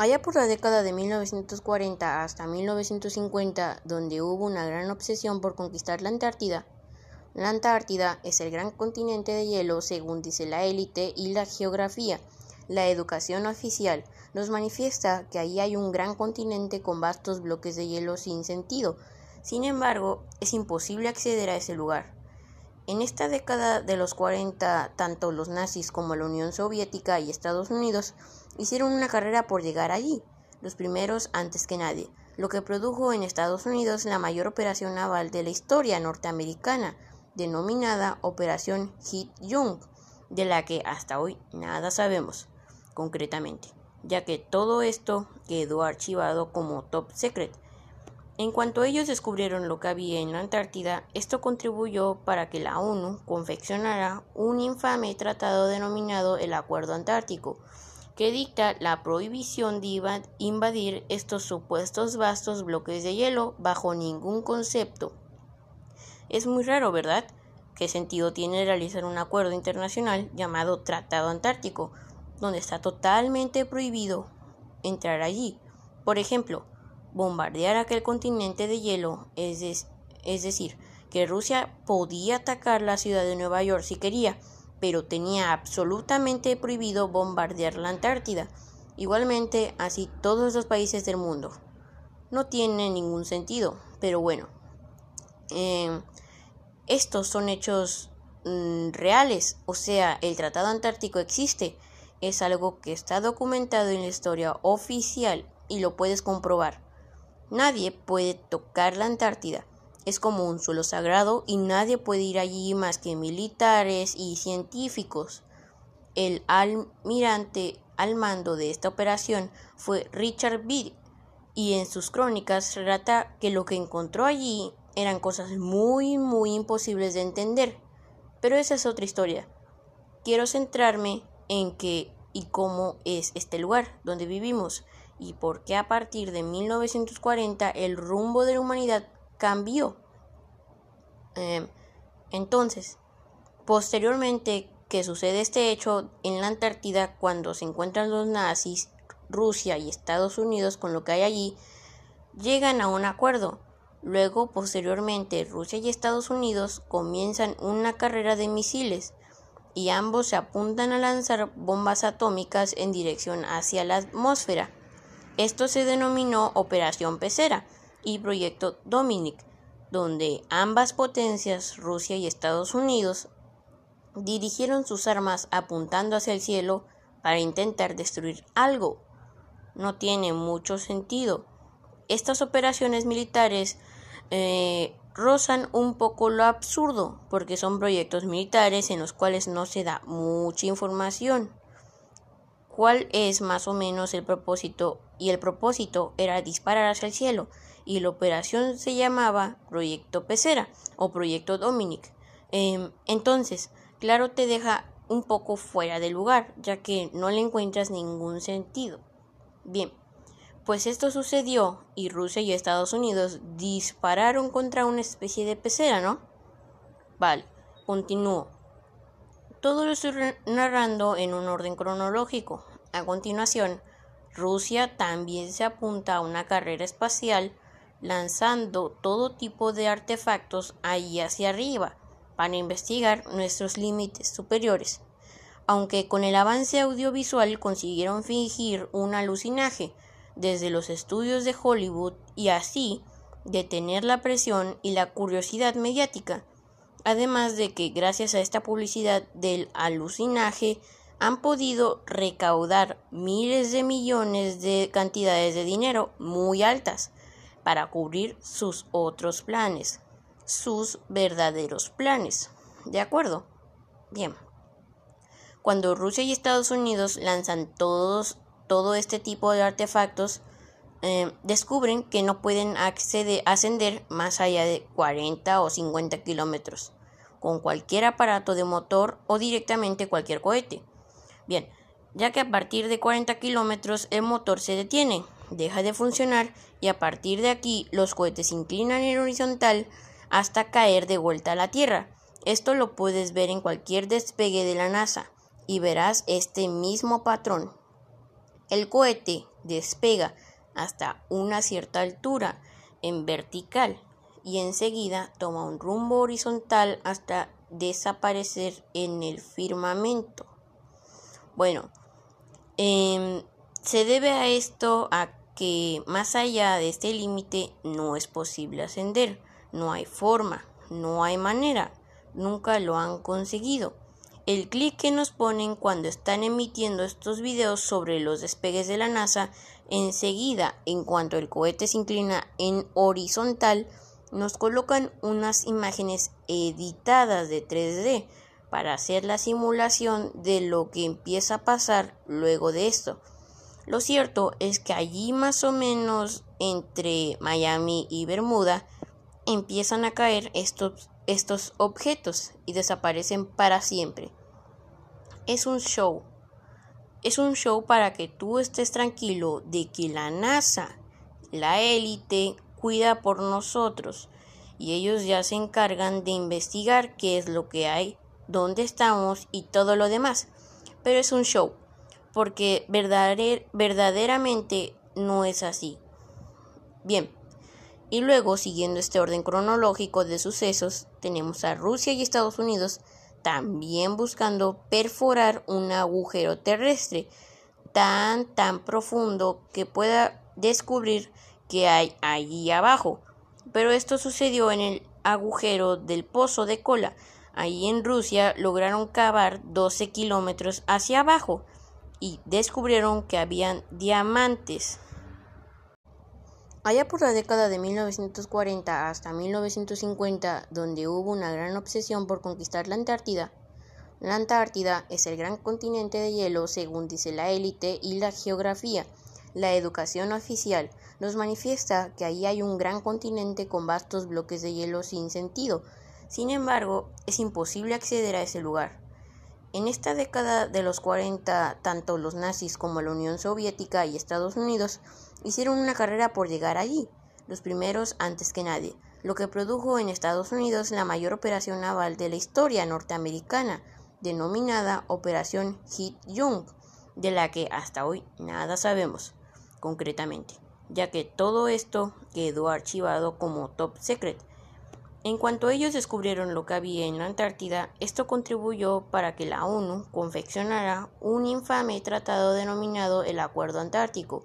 Allá por la década de 1940 hasta 1950, donde hubo una gran obsesión por conquistar la Antártida, la Antártida es el gran continente de hielo según dice la élite y la geografía. La educación oficial nos manifiesta que ahí hay un gran continente con vastos bloques de hielo sin sentido. Sin embargo, es imposible acceder a ese lugar. En esta década de los 40, tanto los nazis como la Unión Soviética y Estados Unidos hicieron una carrera por llegar allí, los primeros antes que nadie, lo que produjo en Estados Unidos la mayor operación naval de la historia norteamericana, denominada Operación Hit Young, de la que hasta hoy nada sabemos concretamente, ya que todo esto quedó archivado como top secret. En cuanto ellos descubrieron lo que había en la Antártida, esto contribuyó para que la ONU confeccionara un infame tratado denominado el Acuerdo Antártico, que dicta la prohibición de invadir estos supuestos vastos bloques de hielo bajo ningún concepto. Es muy raro, ¿verdad? ¿Qué sentido tiene realizar un acuerdo internacional llamado Tratado Antártico, donde está totalmente prohibido entrar allí? Por ejemplo, bombardear aquel continente de hielo, es, es decir, que Rusia podía atacar la ciudad de Nueva York si quería, pero tenía absolutamente prohibido bombardear la Antártida. Igualmente, así todos los países del mundo. No tiene ningún sentido, pero bueno. Em, estos son hechos mm, reales, o sea, el Tratado Antártico existe, es algo que está documentado en la historia oficial y lo puedes comprobar. Nadie puede tocar la Antártida, es como un suelo sagrado y nadie puede ir allí más que militares y científicos. El almirante al mando de esta operación fue Richard Byrd y en sus crónicas relata que lo que encontró allí eran cosas muy muy imposibles de entender. Pero esa es otra historia. Quiero centrarme en qué y cómo es este lugar donde vivimos y por qué a partir de 1940 el rumbo de la humanidad cambió. Em, entonces, posteriormente que sucede este hecho en la Antártida cuando se encuentran los nazis, Rusia y Estados Unidos con lo que hay allí, llegan a un acuerdo. Luego, posteriormente, Rusia y Estados Unidos comienzan una carrera de misiles y ambos se apuntan a lanzar bombas atómicas en dirección hacia la atmósfera. Esto se denominó Operación Pecera y Proyecto Dominic, donde ambas potencias, Rusia y Estados Unidos, dirigieron sus armas apuntando hacia el cielo para intentar destruir algo. No tiene mucho sentido. Estas operaciones militares eh, rozan un poco lo absurdo, porque son proyectos militares en los cuales no se da mucha información. ¿Cuál es más o menos el propósito? Y el propósito era disparar hacia el cielo y la operación se llamaba Proyecto Pecera o Proyecto Dominic. Em, entonces, claro, te deja un poco fuera de lugar, ya que no le encuentras ningún sentido. Bien, pues esto sucedió y Rusia y Estados Unidos dispararon contra una especie de pecera, ¿no? Vale, continúo. Todo lo estoy narrando en un orden cronológico. A continuación, Rusia también se apunta a una carrera espacial lanzando todo tipo de artefactos ahí hacia arriba para investigar nuestros límites superiores. Aunque con el avance audiovisual consiguieron fingir un alucinaje desde los estudios de Hollywood y así detener la presión y la curiosidad mediática, además de que gracias a esta publicidad del alucinaje han podido recaudar miles de millones de cantidades de dinero muy altas para cubrir sus otros planes, sus verdaderos planes. ¿De acuerdo? Bien. Cuando Rusia y Estados Unidos lanzan todos, todo este tipo de artefactos, eh, descubren que no pueden ascender más allá de 40 o 50 kilómetros con cualquier aparato de motor o directamente cualquier cohete. Bien, ya que a partir de 40 kilómetros el motor se detiene, deja de funcionar y a partir de aquí los cohetes se inclinan en horizontal hasta caer de vuelta a la Tierra. Esto lo puedes ver en cualquier despegue de la NASA y verás este mismo patrón. El cohete despega hasta una cierta altura en vertical y enseguida toma un rumbo horizontal hasta desaparecer en el firmamento. Bueno, em, se debe a esto a que más allá de este límite no es posible ascender, no hay forma, no hay manera, nunca lo han conseguido. El clic que nos ponen cuando están emitiendo estos videos sobre los despegues de la NASA, enseguida, en cuanto el cohete se inclina en horizontal, nos colocan unas imágenes editadas de 3D para hacer la simulación de lo que empieza a pasar luego de esto. Lo cierto es que allí más o menos entre Miami y Bermuda empiezan a caer estos, estos objetos y desaparecen para siempre. Es un show. Es un show para que tú estés tranquilo de que la NASA, la élite, cuida por nosotros y ellos ya se encargan de investigar qué es lo que hay, dónde estamos y todo lo demás. Pero es un show porque verdaderamente no es así. Bien, y luego, siguiendo este orden cronológico de sucesos, tenemos a Rusia y Estados Unidos también buscando perforar un agujero terrestre tan tan profundo que pueda descubrir qué hay allí abajo. Pero esto sucedió en el agujero del pozo de cola. Allí en Rusia lograron cavar 12 kilómetros hacia abajo y descubrieron que habían diamantes. Allá por la década de 1940 hasta 1950, donde hubo una gran obsesión por conquistar la Antártida, la Antártida es el gran continente de hielo según dice la élite y la geografía. La educación oficial nos manifiesta que ahí hay un gran continente con vastos bloques de hielo sin sentido. Sin embargo, es imposible acceder a ese lugar. En esta década de los 40, tanto los nazis como la Unión Soviética y Estados Unidos hicieron una carrera por llegar allí, los primeros antes que nadie, lo que produjo en Estados Unidos la mayor operación naval de la historia norteamericana, denominada Operación Hit Young, de la que hasta hoy nada sabemos concretamente, ya que todo esto quedó archivado como top secret en cuanto ellos descubrieron lo que había en la Antártida, esto contribuyó para que la ONU confeccionara un infame tratado denominado el Acuerdo Antártico,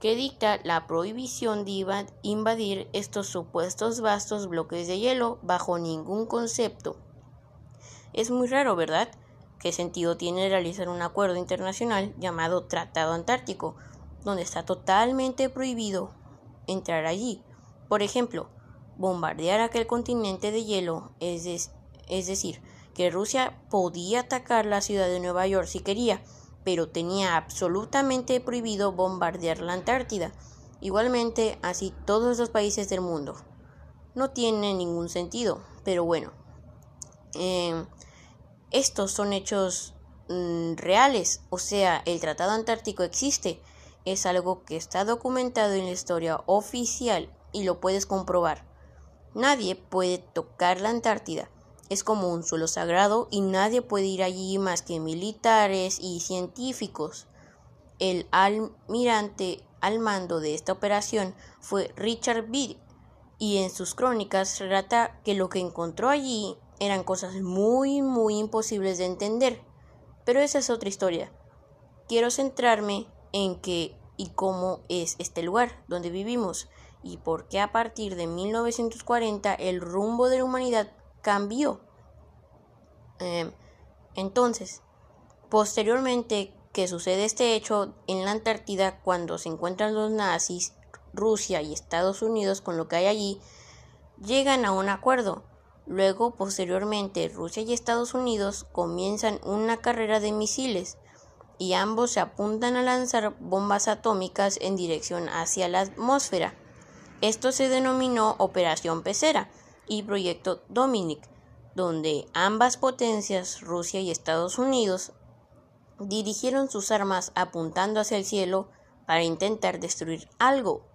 que dicta la prohibición de invadir estos supuestos vastos bloques de hielo bajo ningún concepto. Es muy raro, ¿verdad? ¿Qué sentido tiene realizar un acuerdo internacional llamado Tratado Antártico, donde está totalmente prohibido entrar allí? Por ejemplo, bombardear aquel continente de hielo, es, es decir, que Rusia podía atacar la ciudad de Nueva York si quería, pero tenía absolutamente prohibido bombardear la Antártida. Igualmente, así todos los países del mundo. No tiene ningún sentido, pero bueno. Eh, estos son hechos mm, reales, o sea, el Tratado Antártico existe, es algo que está documentado en la historia oficial y lo puedes comprobar. Nadie puede tocar la Antártida. Es como un suelo sagrado y nadie puede ir allí más que militares y científicos. El almirante al mando de esta operación fue Richard Bede y en sus crónicas relata que lo que encontró allí eran cosas muy muy imposibles de entender. Pero esa es otra historia. Quiero centrarme en qué y cómo es este lugar donde vivimos y por qué a partir de 1940 el rumbo de la humanidad cambió. Em, entonces, posteriormente que sucede este hecho en la Antártida cuando se encuentran los nazis, Rusia y Estados Unidos con lo que hay allí, llegan a un acuerdo. Luego, posteriormente, Rusia y Estados Unidos comienzan una carrera de misiles y ambos se apuntan a lanzar bombas atómicas en dirección hacia la atmósfera. Esto se denominó Operación Pecera y Proyecto Dominic, donde ambas potencias, Rusia y Estados Unidos, dirigieron sus armas apuntando hacia el cielo para intentar destruir algo.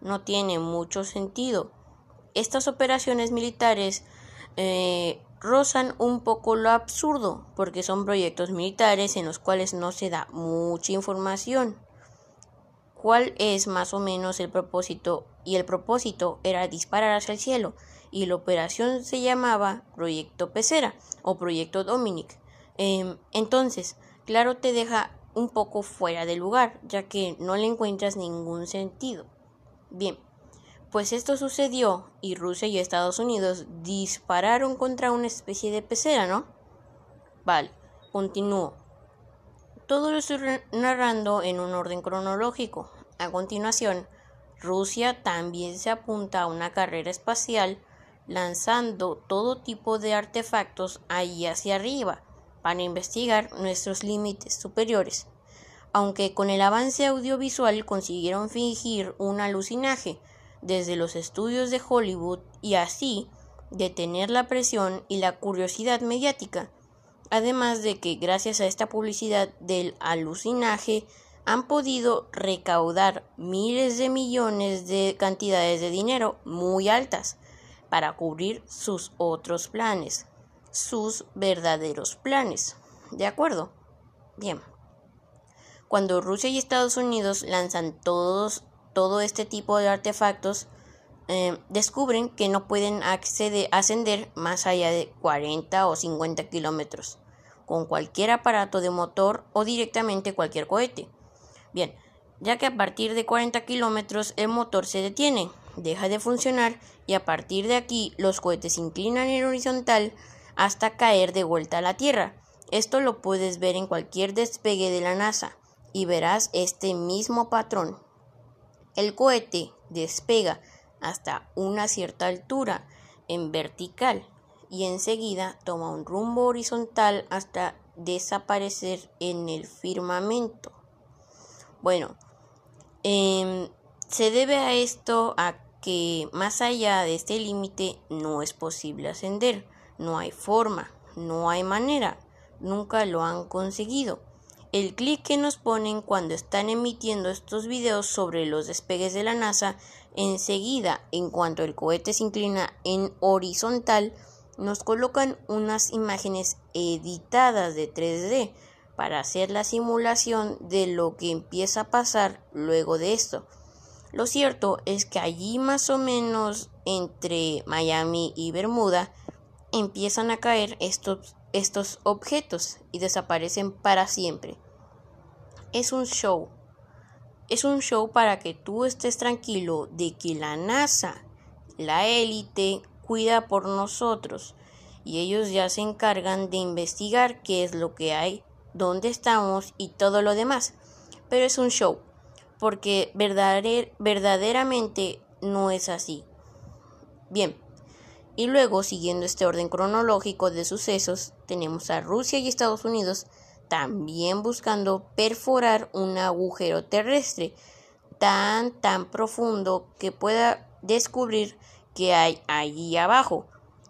No tiene mucho sentido. Estas operaciones militares eh, rozan un poco lo absurdo, porque son proyectos militares en los cuales no se da mucha información. cuál es más o menos el propósito y el propósito era disparar hacia el cielo y la operación se llamaba Proyecto Pecera o Proyecto Dominic. Em, entonces, claro, te deja un poco fuera de lugar, ya que no le encuentras ningún sentido. Bien, pues esto sucedió y Rusia y Estados Unidos dispararon contra una especie de pecera, ¿no? Vale, continúo. Todo lo estoy narrando en un orden cronológico. A continuación, Rusia también se apunta a una carrera espacial lanzando todo tipo de artefactos ahí hacia arriba para investigar nuestros límites superiores. Aunque con el avance audiovisual consiguieron fingir un alucinaje desde los estudios de Hollywood y así detener la presión y la curiosidad mediática. Además de que gracias a esta publicidad del alucinaje han podido recaudar miles de millones de cantidades de dinero muy altas para cubrir sus otros planes, sus verdaderos planes. ¿De acuerdo? Bien. Cuando Rusia y Estados Unidos lanzan todos, todo este tipo de artefactos, eh, descubren que no pueden ascender más allá de 40 o 50 kilómetros con cualquier aparato de motor o directamente cualquier cohete. Bien, ya que a partir de 40 kilómetros el motor se detiene deja de funcionar y a partir de aquí los cohetes se inclinan en horizontal hasta caer de vuelta a la Tierra. Esto lo puedes ver en cualquier despegue de la NASA y verás este mismo patrón. El cohete despega hasta una cierta altura en vertical y enseguida toma un rumbo horizontal hasta desaparecer en el firmamento. Bueno, eh, se debe a esto a que más allá de este límite no es posible ascender, no hay forma, no hay manera, nunca lo han conseguido. El clic que nos ponen cuando están emitiendo estos videos sobre los despegues de la NASA, enseguida, en cuanto el cohete se inclina en horizontal, nos colocan unas imágenes editadas de 3D para hacer la simulación de lo que empieza a pasar luego de esto. Lo cierto es que allí más o menos entre Miami y Bermuda empiezan a caer estos, estos objetos y desaparecen para siempre. Es un show. Es un show para que tú estés tranquilo de que la NASA, la élite, cuida por nosotros y ellos ya se encargan de investigar qué es lo que hay, dónde estamos y todo lo demás. Pero es un show porque verdaderamente no es así. Bien, y luego, siguiendo este orden cronológico de sucesos, tenemos a Rusia y Estados Unidos también buscando perforar un agujero terrestre tan tan profundo que pueda descubrir que hay allí abajo.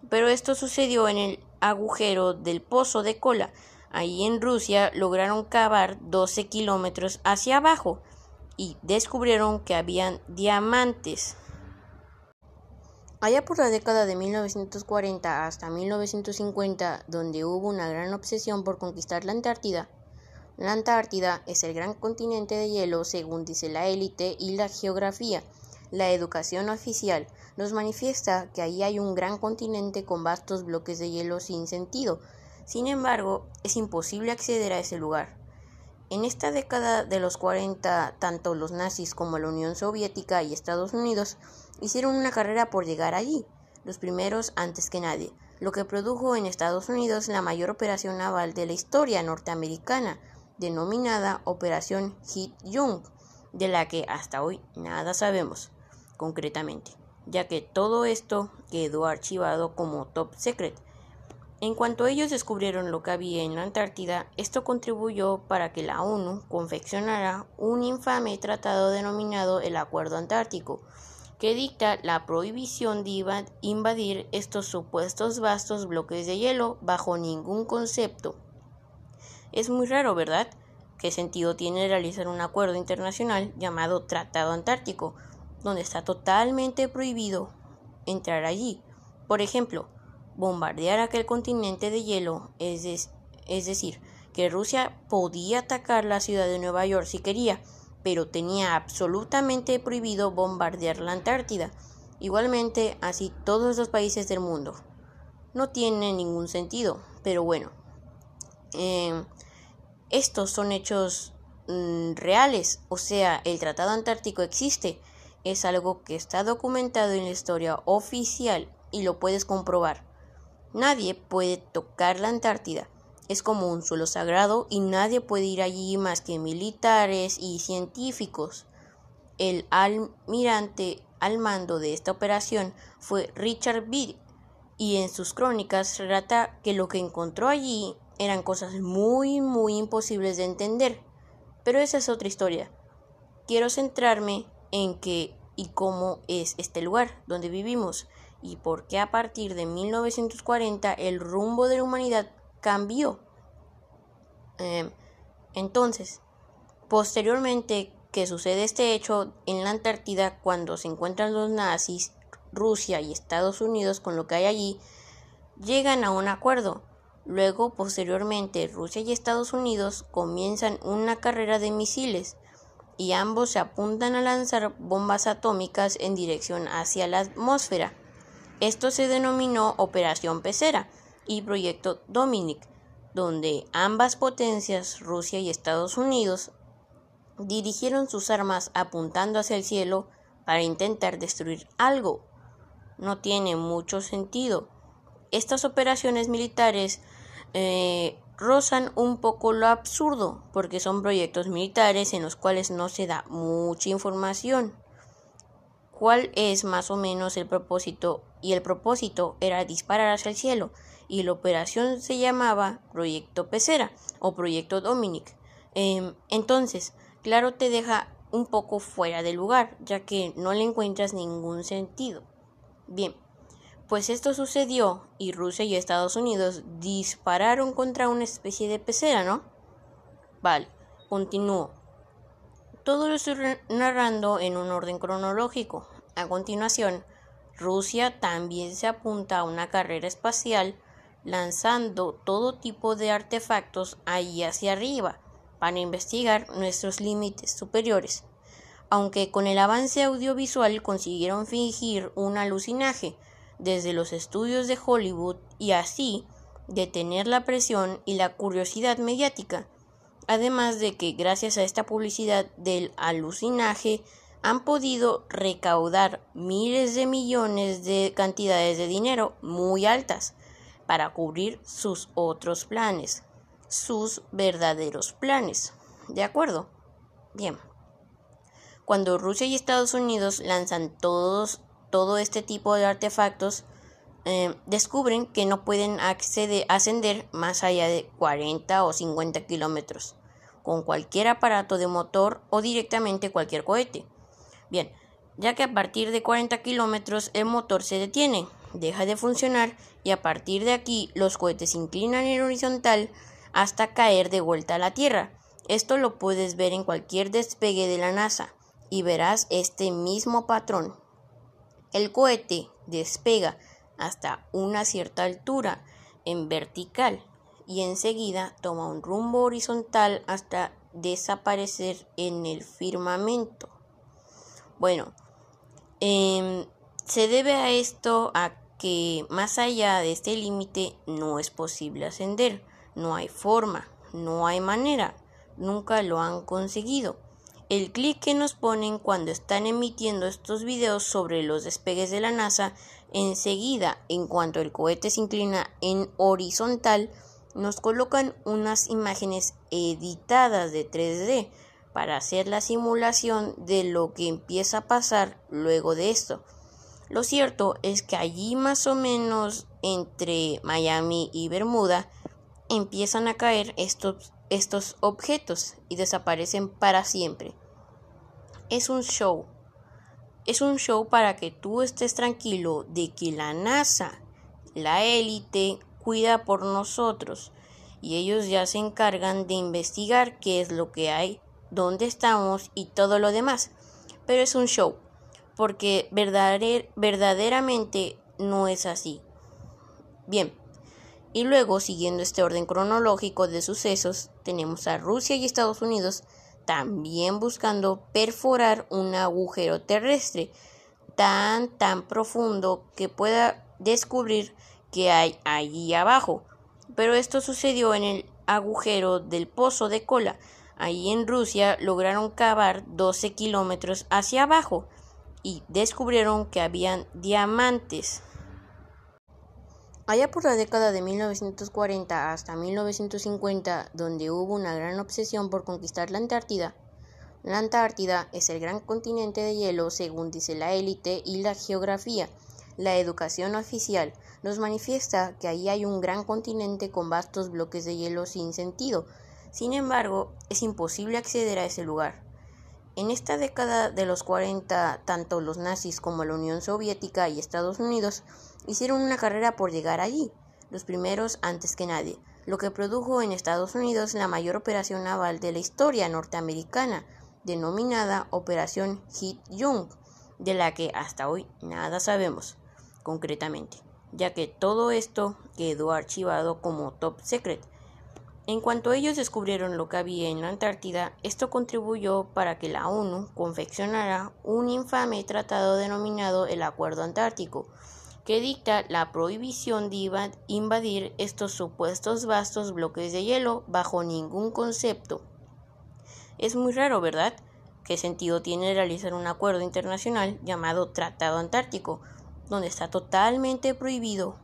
Pero esto sucedió en el agujero del pozo de cola. Allí en Rusia lograron cavar 12 kilómetros hacia abajo y descubrieron que habían diamantes. Allá por la década de 1940 hasta 1950, donde hubo una gran obsesión por conquistar la Antártida, la Antártida es el gran continente de hielo según dice la élite y la geografía. La educación oficial nos manifiesta que ahí hay un gran continente con vastos bloques de hielo sin sentido. Sin embargo, es imposible acceder a ese lugar. En esta década de los 40, tanto los nazis como la Unión Soviética y Estados Unidos hicieron una carrera por llegar allí, los primeros antes que nadie, lo que produjo en Estados Unidos la mayor operación naval de la historia norteamericana, denominada Operación Hit Young, de la que hasta hoy nada sabemos concretamente, ya que todo esto quedó archivado como top secret en cuanto ellos descubrieron lo que había en la Antártida, esto contribuyó para que la ONU confeccionara un infame tratado denominado el Acuerdo Antártico, que dicta la prohibición de invadir estos supuestos vastos bloques de hielo bajo ningún concepto. Es muy raro, ¿verdad? ¿Qué sentido tiene realizar un acuerdo internacional llamado Tratado Antártico, donde está totalmente prohibido entrar allí? Por ejemplo, bombardear aquel continente de hielo, es, es decir, que Rusia podía atacar la ciudad de Nueva York si quería, pero tenía absolutamente prohibido bombardear la Antártida. Igualmente, así todos los países del mundo. No tiene ningún sentido, pero bueno. Em, estos son hechos mm, reales, o sea, el Tratado Antártico existe, es algo que está documentado en la historia oficial y lo puedes comprobar. Nadie puede tocar la Antártida. Es como un suelo sagrado y nadie puede ir allí más que militares y científicos. El almirante al mando de esta operación fue Richard Bede y en sus crónicas relata que lo que encontró allí eran cosas muy muy imposibles de entender. Pero esa es otra historia. Quiero centrarme en qué y cómo es este lugar donde vivimos y por qué a partir de 1940 el rumbo de la humanidad cambió. Em, entonces, posteriormente que sucede este hecho en la Antártida cuando se encuentran los nazis, Rusia y Estados Unidos con lo que hay allí, llegan a un acuerdo. Luego, posteriormente, Rusia y Estados Unidos comienzan una carrera de misiles y ambos se apuntan a lanzar bombas atómicas en dirección hacia la atmósfera. Esto se denominó Operación Pecera y Proyecto Dominic, donde ambas potencias, Rusia y Estados Unidos, dirigieron sus armas apuntando hacia el cielo para intentar destruir algo. No tiene mucho sentido. Estas operaciones militares eh, rozan un poco lo absurdo, porque son proyectos militares en los cuales no se da mucha información. ¿Cuál es más o menos el propósito y el propósito era disparar hacia el cielo y la operación se llamaba Proyecto Pecera o Proyecto Dominic. Em, entonces, claro, te deja un poco fuera de lugar, ya que no le encuentras ningún sentido. Bien, pues esto sucedió y Rusia y Estados Unidos dispararon contra una especie de pecera, ¿no? Vale, continúo. Todo lo estoy narrando en un orden cronológico. A continuación, Rusia también se apunta a una carrera espacial lanzando todo tipo de artefactos ahí hacia arriba para investigar nuestros límites superiores. Aunque con el avance audiovisual consiguieron fingir un alucinaje desde los estudios de Hollywood y así detener la presión y la curiosidad mediática, además de que gracias a esta publicidad del alucinaje han podido recaudar miles de millones de cantidades de dinero muy altas para cubrir sus otros planes, sus verdaderos planes. ¿De acuerdo? Bien. Cuando Rusia y Estados Unidos lanzan todos, todo este tipo de artefactos, eh, descubren que no pueden acceder, ascender más allá de 40 o 50 kilómetros con cualquier aparato de motor o directamente cualquier cohete. Bien, ya que a partir de 40 kilómetros el motor se detiene, deja de funcionar y a partir de aquí los cohetes se inclinan en horizontal hasta caer de vuelta a la Tierra. Esto lo puedes ver en cualquier despegue de la NASA y verás este mismo patrón. El cohete despega hasta una cierta altura en vertical y enseguida toma un rumbo horizontal hasta desaparecer en el firmamento. Bueno, em, se debe a esto a que más allá de este límite no es posible ascender, no hay forma, no hay manera, nunca lo han conseguido. El clic que nos ponen cuando están emitiendo estos videos sobre los despegues de la NASA, enseguida, en cuanto el cohete se inclina en horizontal, nos colocan unas imágenes editadas de 3D para hacer la simulación de lo que empieza a pasar luego de esto. Lo cierto es que allí más o menos entre Miami y Bermuda empiezan a caer estos, estos objetos y desaparecen para siempre. Es un show. Es un show para que tú estés tranquilo de que la NASA, la élite, cuida por nosotros y ellos ya se encargan de investigar qué es lo que hay dónde estamos y todo lo demás. Pero es un show, porque verdaderamente no es así. Bien, y luego, siguiendo este orden cronológico de sucesos, tenemos a Rusia y Estados Unidos también buscando perforar un agujero terrestre tan tan profundo que pueda descubrir que hay allí abajo. Pero esto sucedió en el agujero del pozo de cola. Allí en Rusia lograron cavar 12 kilómetros hacia abajo y descubrieron que habían diamantes. Allá por la década de 1940 hasta 1950, donde hubo una gran obsesión por conquistar la Antártida, la Antártida es el gran continente de hielo según dice la élite y la geografía. La educación oficial nos manifiesta que ahí hay un gran continente con vastos bloques de hielo sin sentido. Sin embargo, es imposible acceder a ese lugar. En esta década de los 40, tanto los nazis como la Unión Soviética y Estados Unidos hicieron una carrera por llegar allí, los primeros antes que nadie, lo que produjo en Estados Unidos la mayor operación naval de la historia norteamericana, denominada Operación Hit Young, de la que hasta hoy nada sabemos concretamente, ya que todo esto quedó archivado como top secret. En cuanto ellos descubrieron lo que había en la Antártida, esto contribuyó para que la ONU confeccionara un infame tratado denominado el Acuerdo Antártico, que dicta la prohibición de invadir estos supuestos vastos bloques de hielo bajo ningún concepto. Es muy raro, ¿verdad? ¿Qué sentido tiene realizar un acuerdo internacional llamado Tratado Antártico, donde está totalmente prohibido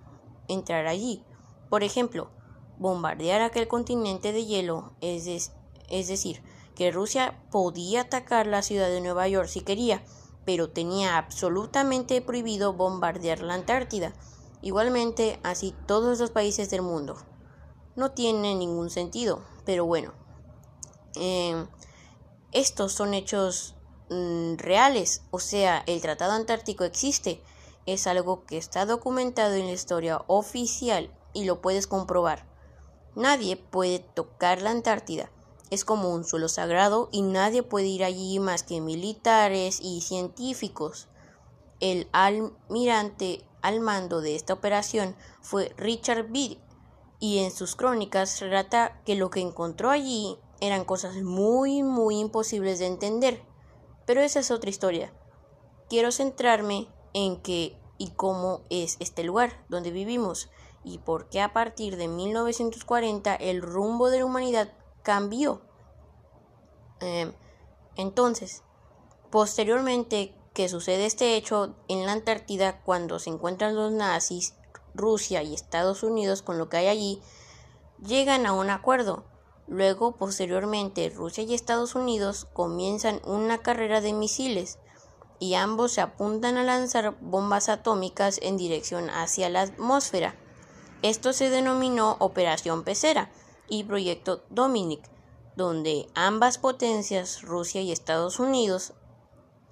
entrar allí? Por ejemplo, bombardear aquel continente de hielo, es, es decir, que Rusia podía atacar la ciudad de Nueva York si quería, pero tenía absolutamente prohibido bombardear la Antártida. Igualmente, así todos los países del mundo. No tiene ningún sentido, pero bueno. Em, estos son hechos mm, reales, o sea, el Tratado Antártico existe, es algo que está documentado en la historia oficial y lo puedes comprobar. Nadie puede tocar la Antártida, es como un suelo sagrado y nadie puede ir allí más que militares y científicos. El almirante al mando de esta operación fue Richard Byrd y en sus crónicas relata que lo que encontró allí eran cosas muy muy imposibles de entender. Pero esa es otra historia. Quiero centrarme en qué y cómo es este lugar donde vivimos y por qué a partir de 1940 el rumbo de la humanidad cambió. Em, entonces, posteriormente que sucede este hecho en la Antártida cuando se encuentran los nazis, Rusia y Estados Unidos con lo que hay allí, llegan a un acuerdo. Luego, posteriormente, Rusia y Estados Unidos comienzan una carrera de misiles y ambos se apuntan a lanzar bombas atómicas en dirección hacia la atmósfera. Esto se denominó Operación Pecera y Proyecto Dominic, donde ambas potencias, Rusia y Estados Unidos,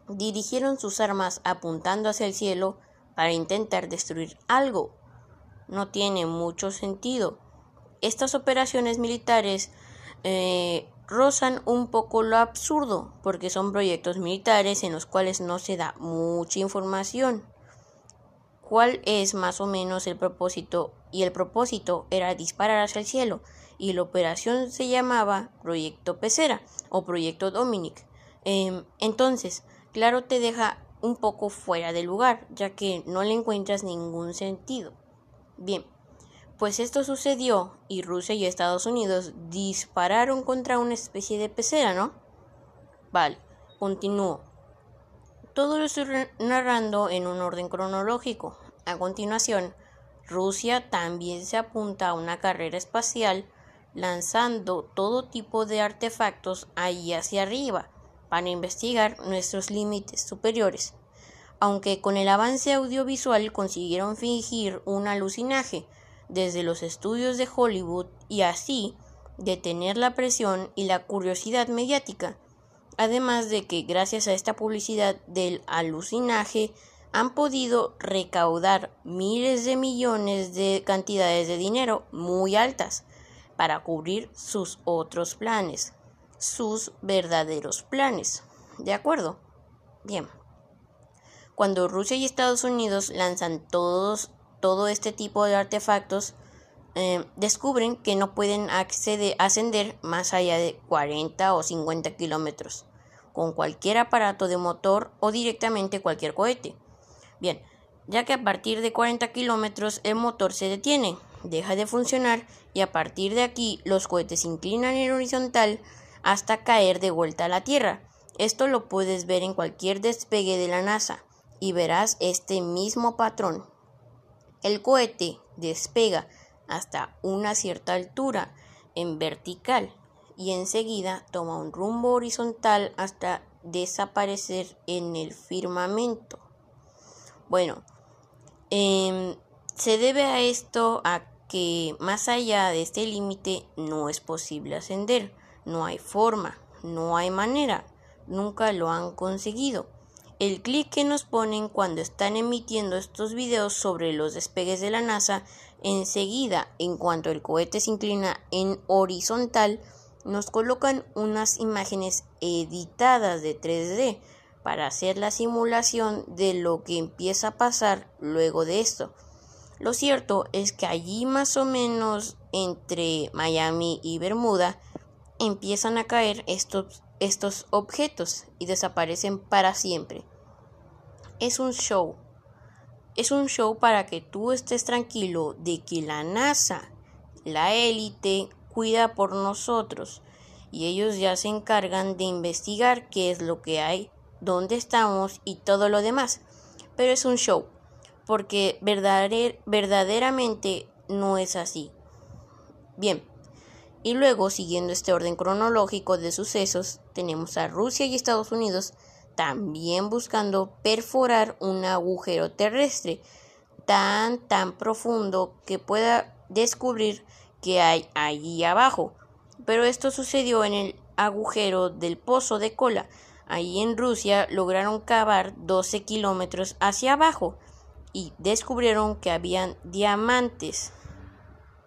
dirigieron sus armas apuntando hacia el cielo para intentar destruir algo. No tiene mucho sentido. Estas operaciones militares eh, rozan un poco lo absurdo, porque son proyectos militares en los cuales no se da mucha información. ¿Cuál es más o menos el propósito? Y el propósito era disparar hacia el cielo, y la operación se llamaba Proyecto Pecera o Proyecto Dominic. Em, entonces, claro, te deja un poco fuera de lugar, ya que no le encuentras ningún sentido. Bien, pues esto sucedió y Rusia y Estados Unidos dispararon contra una especie de pecera, ¿no? Vale, continúo. Todo lo estoy narrando en un orden cronológico. A continuación, Rusia también se apunta a una carrera espacial lanzando todo tipo de artefactos ahí hacia arriba para investigar nuestros límites superiores. Aunque con el avance audiovisual consiguieron fingir un alucinaje desde los estudios de Hollywood y así detener la presión y la curiosidad mediática. Además de que gracias a esta publicidad del alucinaje han podido recaudar miles de millones de cantidades de dinero muy altas para cubrir sus otros planes, sus verdaderos planes. ¿De acuerdo? Bien. Cuando Rusia y Estados Unidos lanzan todos todo este tipo de artefactos, eh, descubren que no pueden ascender más allá de 40 o 50 kilómetros con cualquier aparato de motor o directamente cualquier cohete. Bien, ya que a partir de 40 kilómetros el motor se detiene, deja de funcionar y a partir de aquí los cohetes se inclinan en horizontal hasta caer de vuelta a la Tierra. Esto lo puedes ver en cualquier despegue de la NASA y verás este mismo patrón. El cohete despega hasta una cierta altura en vertical y enseguida toma un rumbo horizontal hasta desaparecer en el firmamento. Bueno, em, se debe a esto a que más allá de este límite no es posible ascender, no hay forma, no hay manera, nunca lo han conseguido. El clic que nos ponen cuando están emitiendo estos videos sobre los despegues de la NASA, enseguida, en cuanto el cohete se inclina en horizontal, nos colocan unas imágenes editadas de 3D para hacer la simulación de lo que empieza a pasar luego de esto. Lo cierto es que allí más o menos entre Miami y Bermuda empiezan a caer estos estos objetos y desaparecen para siempre. Es un show. Es un show para que tú estés tranquilo de que la NASA, la élite, cuida por nosotros y ellos ya se encargan de investigar qué es lo que hay, dónde estamos y todo lo demás. Pero es un show, porque verdaderamente no es así. Bien, y luego, siguiendo este orden cronológico de sucesos, tenemos a Rusia y Estados Unidos también buscando perforar un agujero terrestre tan tan profundo que pueda descubrir que hay allí abajo. Pero esto sucedió en el agujero del pozo de cola. Allí en Rusia lograron cavar 12 kilómetros hacia abajo y descubrieron que habían diamantes